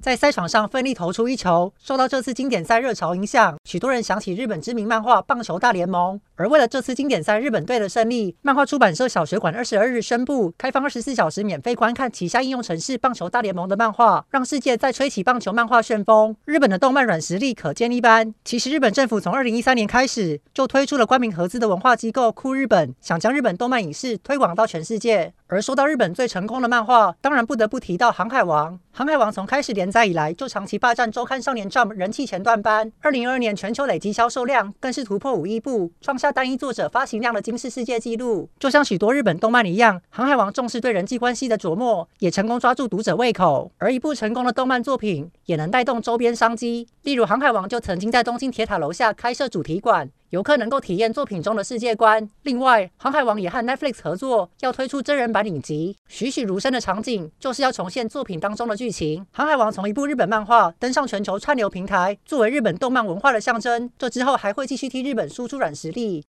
在赛场上奋力投出一球，受到这次经典赛热潮影响，许多人想起日本知名漫画《棒球大联盟》。而为了这次经典赛日本队的胜利，漫画出版社小学馆二十二日宣布开放二十四小时免费观看旗下应用程式《棒球大联盟》的漫画，让世界再吹起棒球漫画旋风。日本的动漫软实力可见一斑。其实，日本政府从二零一三年开始就推出了官民合资的文化机构酷日本，想将日本动漫影视推广到全世界。而说到日本最成功的漫画，当然不得不提到《航海王》。《航海王》从开始连载以来就长期霸占周刊少年 Jump 人气前段班，二零二二年全球累计销售量更是突破五亿部，创下。单一作者发行量的惊世世界纪录，就像许多日本动漫一样，《航海王》重视对人际关系的琢磨，也成功抓住读者胃口。而一部成功的动漫作品，也能带动周边商机。例如，《航海王》就曾经在东京铁塔楼下开设主题馆。游客能够体验作品中的世界观。另外，《航海王》也和 Netflix 合作，要推出真人版影集，栩栩如生的场景，就是要重现作品当中的剧情。《航海王》从一部日本漫画登上全球串流平台，作为日本动漫文化的象征。这之后还会继续替日本输出软实力。